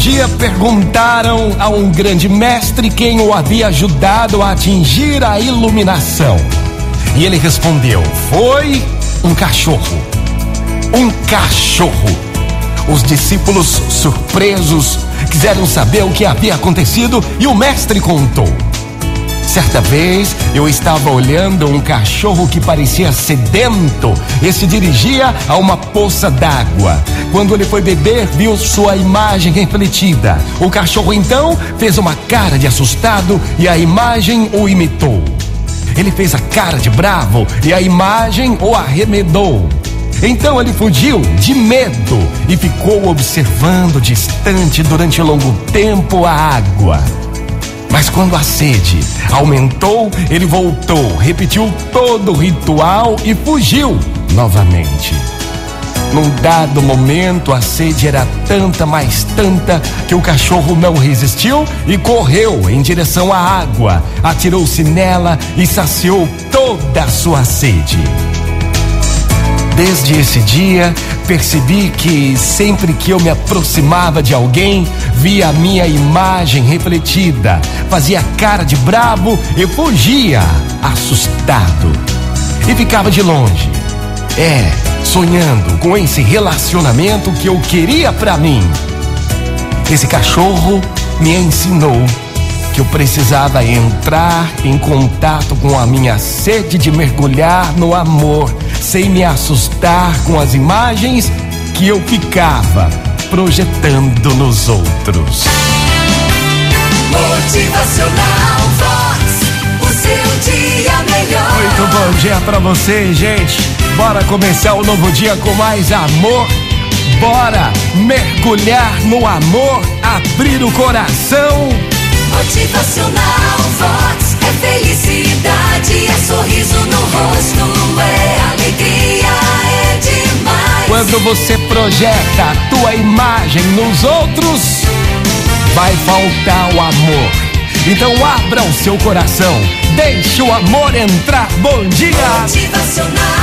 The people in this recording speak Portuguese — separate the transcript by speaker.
Speaker 1: dia perguntaram a um grande mestre quem o havia ajudado a atingir a iluminação. E ele respondeu: Foi um cachorro. Um cachorro. Os discípulos, surpresos, quiseram saber o que havia acontecido e o mestre contou. Certa vez eu estava olhando um cachorro que parecia sedento e se dirigia a uma poça d'água. Quando ele foi beber, viu sua imagem refletida. O cachorro então fez uma cara de assustado e a imagem o imitou. Ele fez a cara de bravo e a imagem o arremedou. Então ele fugiu de medo e ficou observando distante durante longo tempo a água. Mas quando a sede aumentou, ele voltou, repetiu todo o ritual e fugiu novamente. Num dado momento, a sede era tanta, mais tanta, que o cachorro não resistiu e correu em direção à água, atirou-se nela e saciou toda a sua sede. Desde esse dia, percebi que sempre que eu me aproximava de alguém, via a minha imagem refletida, fazia cara de bravo e fugia, assustado. E ficava de longe. É, sonhando com esse relacionamento que eu queria para mim. Esse cachorro me ensinou que eu precisava entrar em contato com a minha sede de mergulhar no amor, sem me assustar com as imagens que eu ficava projetando nos outros.
Speaker 2: Motivacional Vox, o seu dia melhor.
Speaker 1: Muito bom dia pra você, gente. Bora começar o novo dia com mais amor. Bora mergulhar no amor, abrir o coração.
Speaker 2: Motivacional Vox é felicidade, é sorriso no rosto,
Speaker 1: Quando você projeta a tua imagem nos outros, vai faltar o amor. Então abra o seu coração, deixe o amor entrar. Bom dia!
Speaker 2: Motivacional